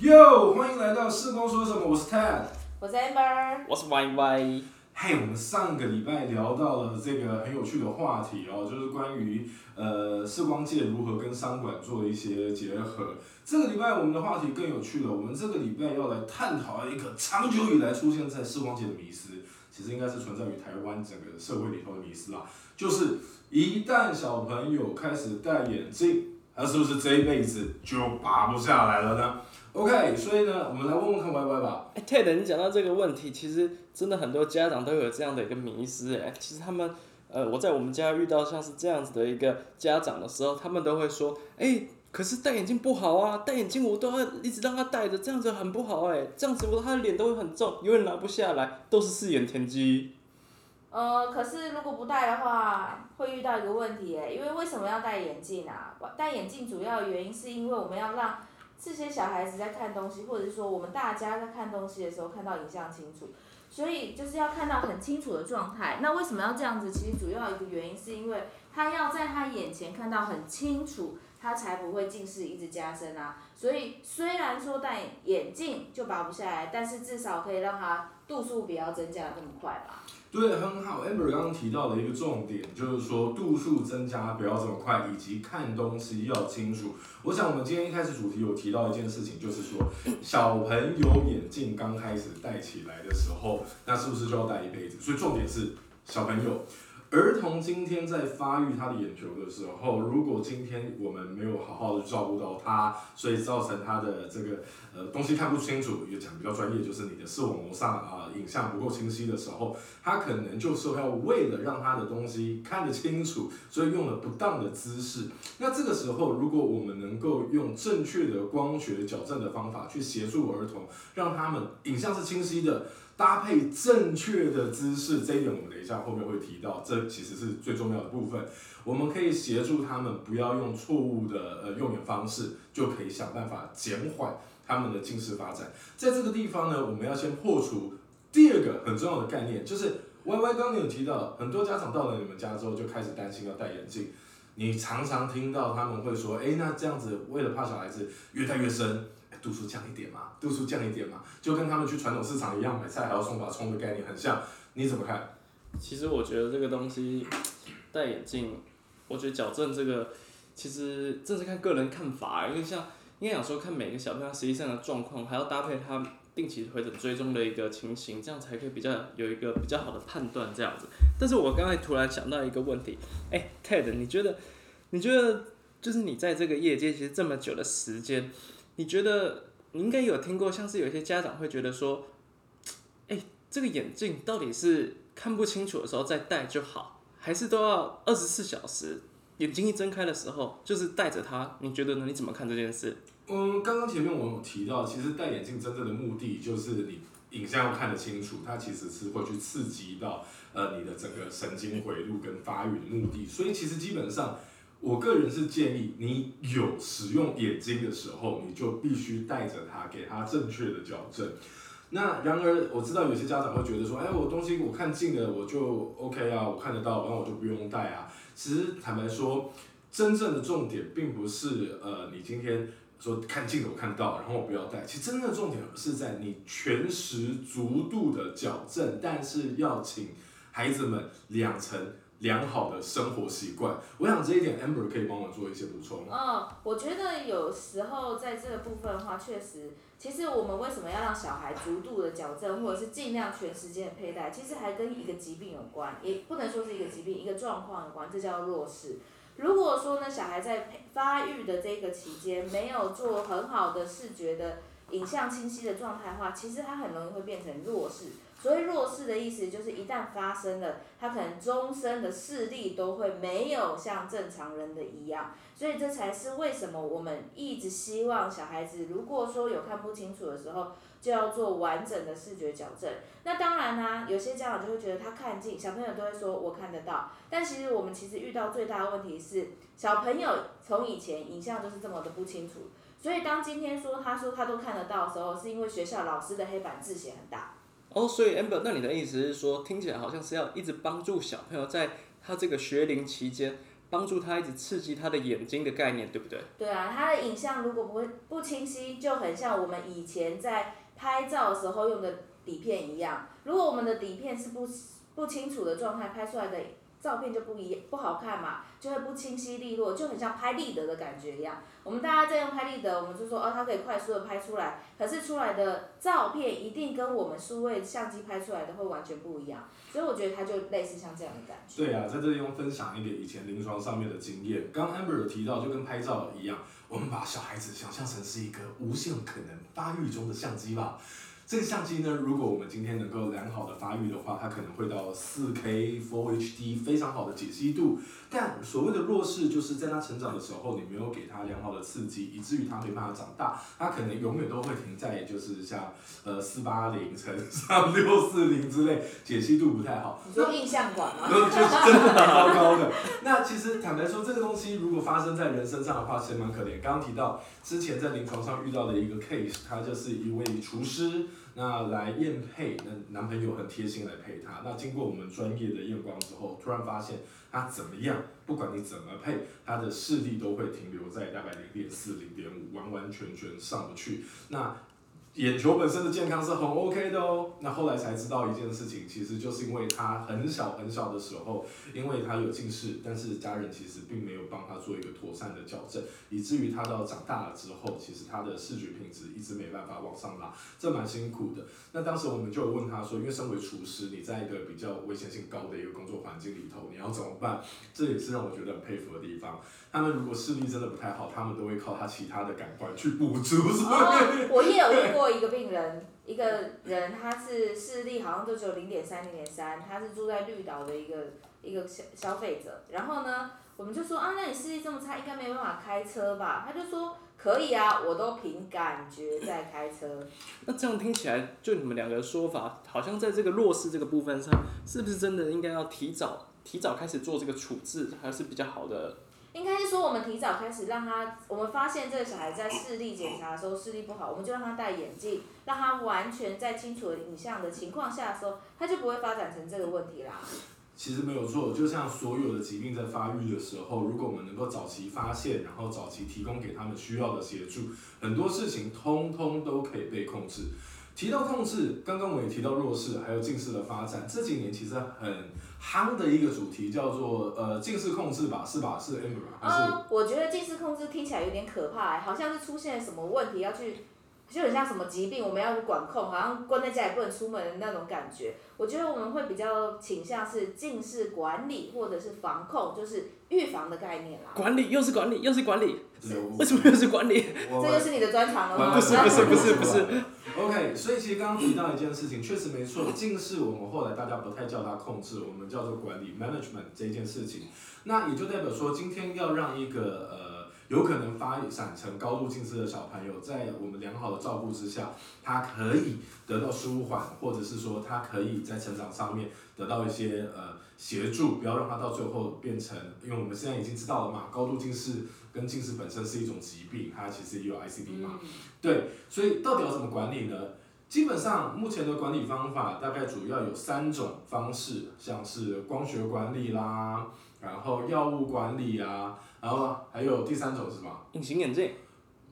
哟，欢迎来到视光说什么，我是 Ted。我是 Amber，我是 Y Y。嘿，我们上个礼拜聊到了这个很有趣的话题哦，就是关于呃视光界如何跟商管做一些结合。这个礼拜我们的话题更有趣了，我们这个礼拜要来探讨一个长久以来出现在视光界的迷思，其实应该是存在于台湾整个社会里头的迷思啦，就是一旦小朋友开始戴眼镜，他是不是这一辈子就拔不下来了呢？OK，所以呢，我们来问问看 Y Y 吧。哎，Ted，你讲到这个问题，其实真的很多家长都有这样的一个迷思哎。其实他们，呃，我在我们家遇到像是这样子的一个家长的时候，他们都会说，哎，可是戴眼镜不好啊，戴眼镜我都要一直让他戴着，这样子很不好哎，这样子我他的脸都会很重，永远拿不下来，都是四眼田鸡。呃，可是如果不戴的话，会遇到一个问题哎，因为为什么要戴眼镜啊？戴眼镜主要原因是因为我们要让这些小孩子在看东西，或者是说我们大家在看东西的时候看到影像清楚，所以就是要看到很清楚的状态。那为什么要这样子？其实主要一个原因是因为他要在他眼前看到很清楚，他才不会近视一直加深啊。所以虽然说戴眼镜就拔不下来，但是至少可以让他度数不要增加那么快吧。对，很好。Amber 刚刚提到的一个重点就是说度数增加不要这么快，以及看东西要清楚。我想我们今天一开始主题有提到一件事情，就是说小朋友眼镜刚开始戴起来的时候，那是不是就要戴一辈子？所以重点是小朋友。儿童今天在发育他的眼球的时候，如果今天我们没有好好的照顾到他，所以造成他的这个呃东西看不清楚，也讲比较专业，就是你的视网膜上啊影像不够清晰的时候，他可能就是要为了让他的东西看得清楚，所以用了不当的姿势。那这个时候，如果我们能够用正确的光学矫正的方法去协助儿童，让他们影像是清晰的。搭配正确的姿势，这一点我们等一下后面会提到，这其实是最重要的部分。我们可以协助他们不要用错误的呃用眼方式，就可以想办法减缓他们的近视发展。在这个地方呢，我们要先破除第二个很重要的概念，就是 Y Y 刚刚有提到，很多家长到了你们家之后就开始担心要戴眼镜，你常常听到他们会说，哎，那这样子为了怕小孩子越戴越深。度数降一点嘛，度数降一点嘛，就跟他们去传统市场一样，买菜还要送把葱的概念很像，你怎么看？其实我觉得这个东西戴眼镜，我觉得矫正这个其实这是看个人看法，因为像应该讲说看每个小朋友实际上的状况，还要搭配他定期回诊追踪的一个情形，这样才可以比较有一个比较好的判断这样子。但是我刚才突然想到一个问题，哎，Ted，你觉得你觉得就是你在这个业界其实这么久的时间？你觉得你应该有听过，像是有些家长会觉得说，哎，这个眼镜到底是看不清楚的时候再戴就好，还是都要二十四小时眼睛一睁开的时候就是戴着它？你觉得呢？你怎么看这件事？嗯，刚刚前面我有提到，其实戴眼镜真正的目的就是你影像要看得清楚，它其实是会去刺激到呃你的整个神经回路跟发育的目的，所以其实基本上。我个人是建议你有使用眼睛的时候，你就必须带着它，给它正确的矫正。那然而我知道有些家长会觉得说，哎，我东西我看近了我就 OK 啊，我看得到，然后我就不用戴啊。其实坦白说，真正的重点并不是呃你今天说看近了我看到，然后我不要戴。其实真正的重点是在你全时足度的矫正，但是要请孩子们两层。良好的生活习惯，我想这一点 Amber 可以帮我做一些补充。嗯，我觉得有时候在这个部分的话，确实，其实我们为什么要让小孩逐度的矫正，或者是尽量全时间的佩戴，其实还跟一个疾病有关，也不能说是一个疾病，一个状况有关，这叫弱视。如果说呢，小孩在发育的这个期间没有做很好的视觉的影像清晰的状态的话，其实他很容易会变成弱视。所以弱视的意思就是一旦发生了，他可能终身的视力都会没有像正常人的一样。所以这才是为什么我们一直希望小孩子如果说有看不清楚的时候，就要做完整的视觉矫正。那当然啦，有些家长就会觉得他看近，小朋友都会说我看得到。但其实我们其实遇到最大的问题是，小朋友从以前影像就是这么的不清楚。所以当今天说他说他都看得到的时候，是因为学校老师的黑板字写很大。哦，所以 Amber，那你的意思是说，听起来好像是要一直帮助小朋友在他这个学龄期间帮助他一直刺激他的眼睛的概念，对不对？对啊，他的影像如果不会不清晰，就很像我们以前在拍照的时候用的底片一样。如果我们的底片是不不清楚的状态拍出来的照片就不一不好看嘛，就会不清晰利落，就很像拍立得的感觉一样。我们大家在用拍立得，我们就说哦，它可以快速的拍出来，可是出来的照片一定跟我们数位相机拍出来的会完全不一样。所以我觉得它就类似像这样的感觉。对啊，在这地方分享一点以前临床上面的经验。刚 Amber 有提到，就跟拍照一样，我们把小孩子想象成是一个无限可能发育中的相机吧。这个相机呢，如果我们今天能够良好的发育的话，它可能会到四 K Full HD 非常好的解析度。但所谓的弱势，就是在它成长的时候，你没有给它良好的刺激，以至于它没办法长大，它可能永远都会停在就是像呃四八零乘上640之类，解析度不太好。你说印象馆吗？就是真的蛮糟糕的。那其实坦白说，这个东西如果发生在人身上的话，其实蛮可怜。刚刚提到之前在临床上遇到的一个 case，他就是一位厨师，那来验配，那男朋友很贴心来配她。那经过我们专业的验光之后，突然发现她怎么样，不管你怎么配，她的视力都会停留在大概零点四、零点五，完完全全上不去。那眼球本身的健康是很 OK 的哦。那后来才知道一件事情，其实就是因为他很小很小的时候，因为他有近视，但是家人其实并没有帮他做一个妥善的矫正，以至于他到长大了之后，其实他的视觉品质一直没办法往上拉，这蛮辛苦的。那当时我们就有问他说，因为身为厨师，你在一个比较危险性高的一个工作环境里头，你要怎么办？这也是让我觉得很佩服的地方。他们如果视力真的不太好，他们都会靠他其他的感官去补足。哦，我也有遇过一个病人，一个人他是视力好像都只有零点三、零点三，他是住在绿岛的一个一个消消费者。然后呢，我们就说啊，那你视力这么差，应该没有办法开车吧？他就说可以啊，我都凭感觉在开车。那这样听起来，就你们两个的说法，好像在这个弱势这个部分上，是不是真的应该要提早提早开始做这个处置，还是比较好的？应该是说，我们提早开始让他，我们发现这个小孩在视力检查的时候视力不好，我们就让他戴眼镜，让他完全在清楚的影像的情况下的时候，他就不会发展成这个问题啦。其实没有错，就像所有的疾病在发育的时候，如果我们能够早期发现，然后早期提供给他们需要的协助，很多事情通通都可以被控制。提到控制，刚刚我也提到弱视还有近视的发展，这几年其实很夯的一个主题叫做呃近视控制吧，是吧？是 Amber 还是？嗯，我觉得近视控制听起来有点可怕、好像是出现了什么问题要去，就很像什么疾病我们要去管控，好像关在家里不能出门的那种感觉。我觉得我们会比较倾向是近视管理或者是防控，就是预防的概念啦。管理又是管理又是管理，为什么又是管理？这就是你的专长了吗？不是不是不是不是。OK，所以其实刚刚提到一件事情，确实没错，近视我们后来大家不太叫它控制，我们叫做管理 management 这件事情。那也就代表说，今天要让一个呃有可能发展成高度近视的小朋友，在我们良好的照顾之下，他可以得到舒缓，或者是说他可以在成长上面得到一些呃协助，不要让他到最后变成，因为我们现在已经知道了嘛，高度近视跟近视本身是一种疾病，它其实也有 ICD 嘛。嗯对，所以到底要怎么管理呢？基本上目前的管理方法大概主要有三种方式，像是光学管理啦，然后药物管理啊，然后还有第三种是什么？隐形眼镜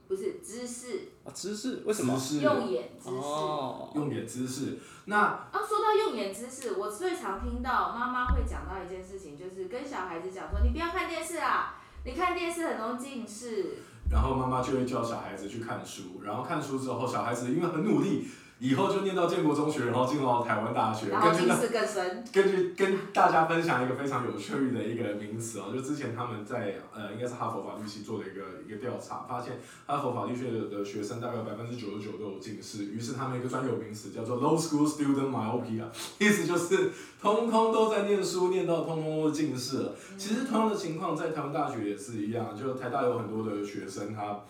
不是姿势，啊，知识为什么？姿势用眼姿势。哦，用眼姿势。那啊，说到用眼姿势，我最常听到妈妈会讲到一件事情，就是跟小孩子讲说，你不要看电视啊，你看电视很容易近视。然后妈妈就会叫小孩子去看书，然后看书之后，小孩子因为很努力，以后就念到建国中学，然后进入到台湾大学。然后根据那近视更深。根据跟大家分享一个非常有趣的一个名词啊，就之前他们在呃应该是哈佛法律系做的一个一个调查，发现哈佛法律学的学生大概有百分之九十九都有近视，于是他们一个专有名词叫做 low school student myopia，意思就是通通都在念书，念到通通都近视了。其实同样的情况在台湾大学也是一样，就台大有很多的学生他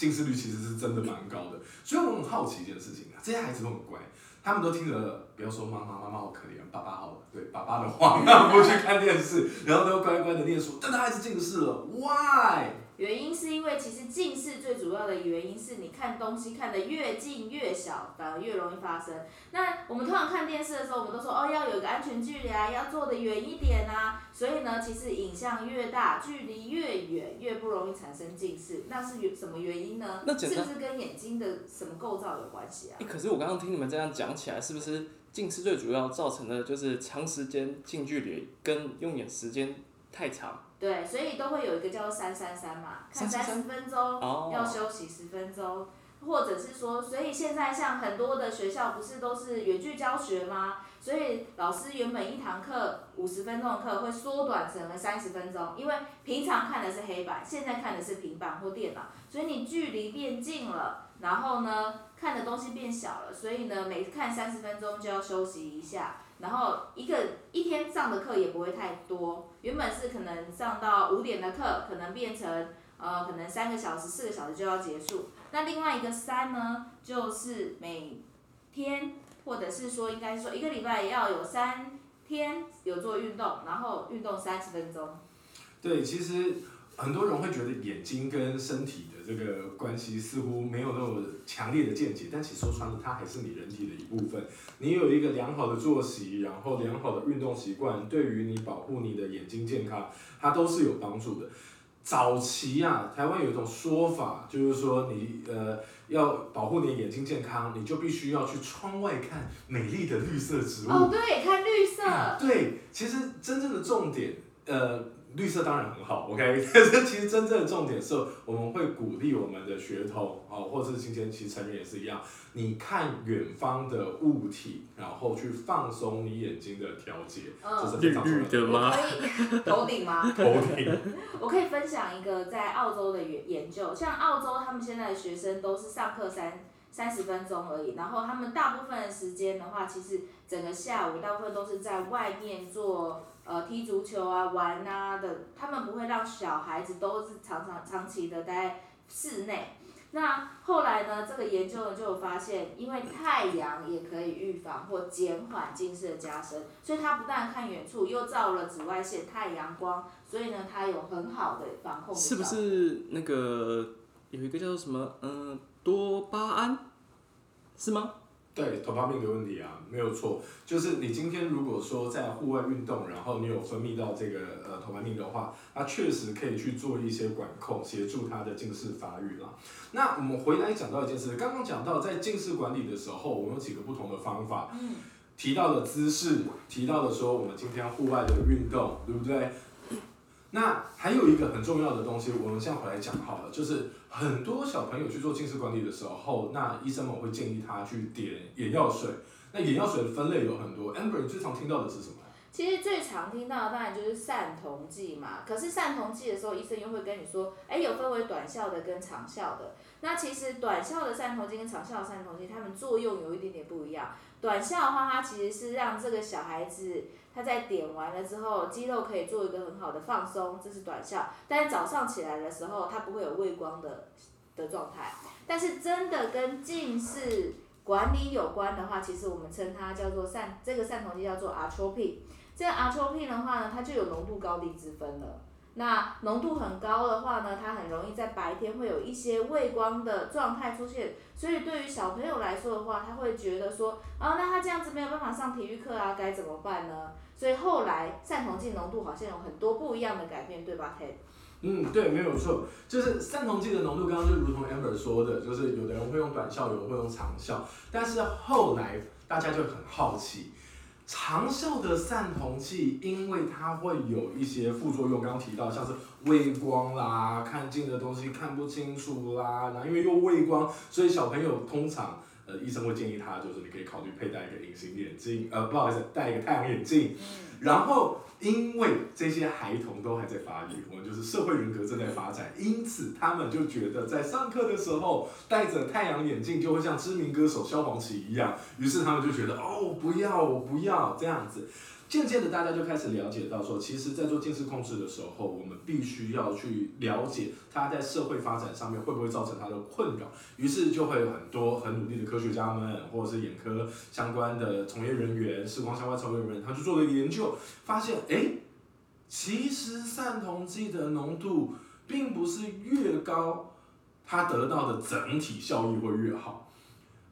近视率其实是真的蛮高的，所以我很好奇一件事情啊，这些孩子都很乖。他们都听着，不要说妈妈，妈妈好可怜，爸爸好，对爸爸的话，让不去看电视，然后都乖乖的念书，但他还是近视了，Why？原因是因为其实近视最主要的原因是你看东西看得越近越小，反而越容易发生。那我们通常看电视的时候，我们都说哦要有一个安全距离啊，要坐得远一点啊。所以呢，其实影像越大，距离越远，越不容易产生近视。那是什么原因呢？那是不是跟眼睛的什么构造有关系啊诶？可是我刚刚听你们这样讲起来，是不是近视最主要造成的就是长时间近距离跟用眼时间太长？对，所以都会有一个叫做三三三嘛，看三十分钟，哦要休息十分钟，或者是说，所以现在像很多的学校不是都是远距教学吗？所以老师原本一堂课五十分钟的课会缩短成了三十分钟，因为平常看的是黑板，现在看的是平板或电脑，所以你距离变近了，然后呢看的东西变小了，所以呢每看三十分钟就要休息一下。然后一个一天上的课也不会太多，原本是可能上到五点的课，可能变成呃可能三个小时、四个小时就要结束。那另外一个三呢，就是每天或者是说应该说一个礼拜要有三天有做运动，然后运动三十分钟。对，其实很多人会觉得眼睛跟身体的这个关系似乎没有那么强烈的见解，但其实说穿了，它还是你人体的一部分。你有一个良好的作息，然后良好的运动习惯，对于你保护你的眼睛健康，它都是有帮助的。早期啊，台湾有一种说法，就是说你呃要保护你的眼睛健康，你就必须要去窗外看美丽的绿色植物。哦，对，看绿色。对，其实真正的重点，呃，绿色当然很好，OK，但是其实真正的重点是，我们会鼓励我们的学童哦，或者是今天其实成人也是一样，你看远方的物体，然后去放松你眼睛的调节，这是嗯，非常重要的。绿绿的吗？我可以头顶吗？头顶，我可以分享一个在澳洲的研研究，像澳洲他们现在的学生都是上课三三十分钟而已，然后他们大部分的时间的话，其实整个下午大部分都是在外面做呃踢足球啊、玩啊的，他们不会让小孩子都是常常长期的待在室内。那后来呢，这个研究呢就有发现，因为太阳也可以预防或减缓近视的加深，所以它不但看远处，又照了紫外线、太阳光，所以呢，它有很好的防控的是不？是那个有一个叫做什么嗯、多巴胺，是吗？对，头发病的问题啊，没有错，就是你今天如果说在户外运动，然后你有分泌到这个呃头发病的话，它确实可以去做一些管控，协助它的近视发育啦。那我们回来讲到一件事，刚刚讲到在近视管理的时候，我们有几个不同的方法，嗯，提到了姿势，提到了说我们今天户外的运动，对不对？那还有一个很重要的东西，我们现在回来讲好了，就是很多小朋友去做近视管理的时候，那医生们会建议他去点眼药水。那眼药水的分类有很多，amber 你最常听到的是什么？其实最常听到的当然就是散瞳剂嘛，可是散瞳剂的时候，医生又会跟你说，哎，有分为短效的跟长效的。那其实短效的散瞳剂跟长效的散瞳剂，它们作用有一点点不一样。短效的话，它其实是让这个小孩子它在点完了之后，肌肉可以做一个很好的放松，这是短效。但是早上起来的时候，它不会有畏光的的状态。但是真的跟近视管理有关的话，其实我们称它叫做散，这个散瞳剂叫做 atropine。这个 atropine 的话呢，它就有浓度高低之分了。那浓度很高的话呢，它很容易在白天会有一些畏光的状态出现，所以对于小朋友来说的话，他会觉得说，啊，那他这样子没有办法上体育课啊，该怎么办呢？所以后来散瞳剂浓度好像有很多不一样的改变，对吧，Ted？嗯，对，没有错，就是散瞳剂的浓度，刚刚就如同 amber 说的，就是有的人会用短效，有人会用长效，但是后来大家就很好奇。长效的散瞳剂，因为它会有一些副作用，刚刚提到像是畏光啦，看近的东西看不清楚啦，然后因为又畏光，所以小朋友通常呃医生会建议他，就是你可以考虑佩戴一个隐形眼镜，呃不好意思，戴一个太阳眼镜，嗯，然后，因为这些孩童都还在发育，我们就是社会人格正在发展，因此他们就觉得在上课的时候戴着太阳眼镜就会像知名歌手萧煌奇一样，于是他们就觉得哦，不要，我不要这样子。渐渐的，大家就开始了解到说，其实，在做近视控制的时候，我们必须要去了解它在社会发展上面会不会造成它的困扰。于是就会有很多很努力的科学家们，或者是眼科相关的从业人员、视光相关从业人员，他就做了一个研究，发现，哎，其实散瞳剂的浓度并不是越高，它得到的整体效益会越好。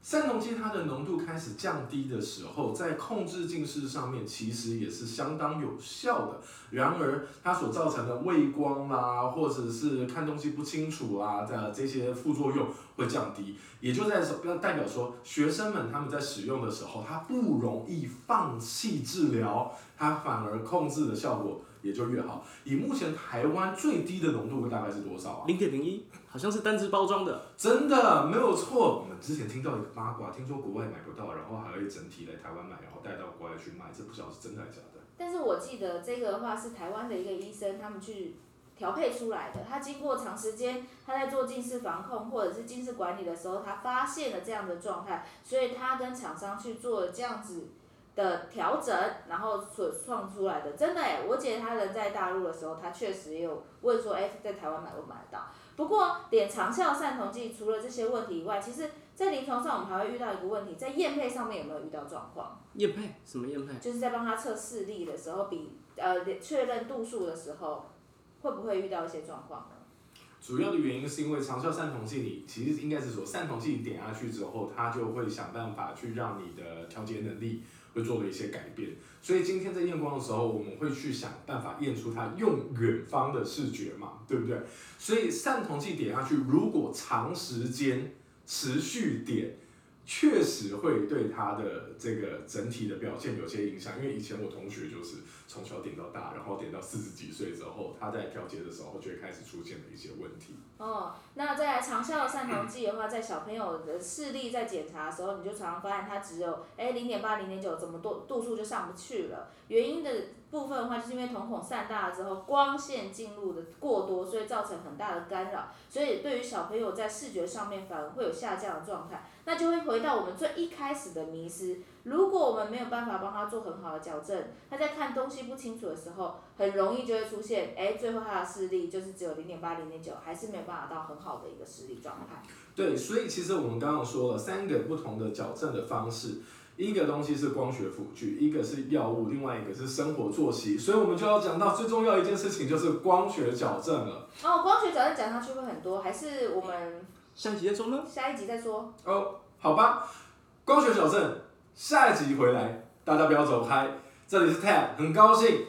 散瞳剂它的浓度开始降低的时候，在控制近视上面其实也是相当有效的。然而，它所造成的畏光啦，或者是看东西不清楚啦的这些副作用会降低，也就在说，代表说学生们他们在使用的时候，他不容易放弃治疗，他反而控制的效果也就越好。以目前台湾最低的浓度大概是多少啊？零点零一，好像是单支包装的。真的没有错。我们之前听到一个八卦，听说国外买不到，然后还会整体来台湾买，然后带到国外去卖，这不晓得是真的还是假的。但是我记得这个的话是台湾的一个医生他们去调配出来的，他经过长时间他在做近视防控或者是近视管理的时候，他发现了这样的状态，所以他跟厂商去做了这样子的调整，然后所创出来的。真的哎，我姐她人在大陆的时候，她确实也有问说，哎，在台湾买不买得到？不过点长效散瞳剂除了这些问题以外，其实在临床上我们还会遇到一个问题，在验配上面有没有遇到状况？验配什么验配？就是在帮他测视力的时候，比呃确认度数的时候，会不会遇到一些状况呢？主要的原因是因为长效散瞳剂，你其实应该是说散瞳剂点下去之后，它就会想办法去让你的调节能力会做了一些改变。所以今天在验光的时候，我们会去想办法验出它用远方的视觉嘛，对不对？所以散瞳剂点下去，如果长时间持续点。确实会对他的这个整体的表现有些影响，因为以前我同学就是从小点到大，然后点到四十几岁之后，他在调节的时候就会开始出现了一些问题。哦，那在长效的散瞳剂的话，在小朋友的视力在检查的时候，你就常常发现他只有哎零点八、零点九，怎么度度数就上不去了？原因的部分的话，就是因为瞳孔散大了之后，光线进入的过多，所以造成很大的干扰，所以对于小朋友在视觉上面反而会有下降的状态。那就会回到我们最一开始的迷失。如果我们没有办法帮他做很好的矫正，他在看东西不清楚的时候，很容易就会出现，哎，最后他的视力就是只有零点八、零点九，还是没有办法到很好的一个视力状态。对，所以其实我们刚刚说了三个不同的矫正的方式，一个东西是光学辅具，一个是药物，另外一个是生活作息。所以我们就要讲到最重要一件事情，就是光学矫正了。哦，光学矫正讲下去会很多，还是我们？下一集再说呢？下一集再说。哦，好吧，光学矫正，下一集回来，大家不要走开。这里是 Ted，很高兴。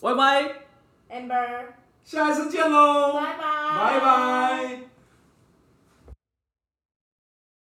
拜拜。Amber。下一次见喽。拜拜。拜拜。